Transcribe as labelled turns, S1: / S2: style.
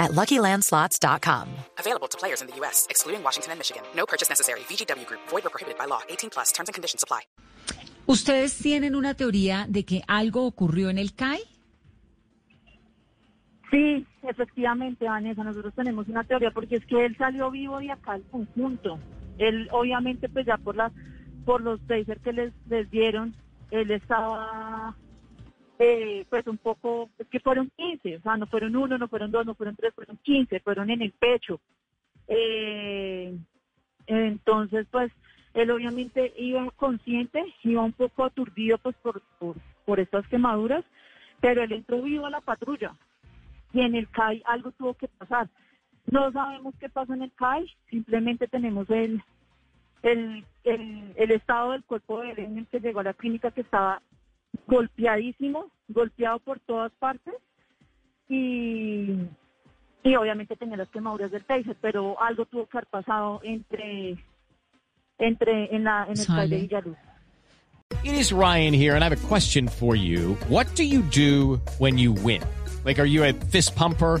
S1: at LuckyLandSlots.com.
S2: Available to players in the U.S., excluding Washington and Michigan. No purchase necessary. VGW Group. Void or prohibited by law. 18 plus. Terms and conditions apply.
S3: ¿Ustedes tienen una teoría de que algo ocurrió en el CAI?
S4: Sí, efectivamente, Vanessa, nosotros tenemos una teoría porque es que él salió vivo de acá al conjunto. Él, obviamente, pues ya por las por los tasers que les, les dieron, él estaba eh, pues un poco, es que fueron 15, o sea, no fueron uno, no fueron dos, no fueron tres, fueron 15, fueron en el pecho. Eh, entonces, pues, él obviamente iba consciente, iba un poco aturdido pues por, por, por estas quemaduras, pero él entró vivo a la patrulla y en el CAI algo tuvo que pasar. No sabemos qué pasó en el CAI, simplemente tenemos el, el, el, el estado del cuerpo de él en el que llegó a la clínica que estaba golpeadísimo, golpeado por todas partes y, y obviamente tenía las quemaduras del taser, pero algo tuvo que haber pasado entre, entre en, la, en el
S3: Sale.
S4: CAI de Villaluz.
S5: It is Ryan here, and I have a question for you. What do you do when you win? Like, are you a fist pumper?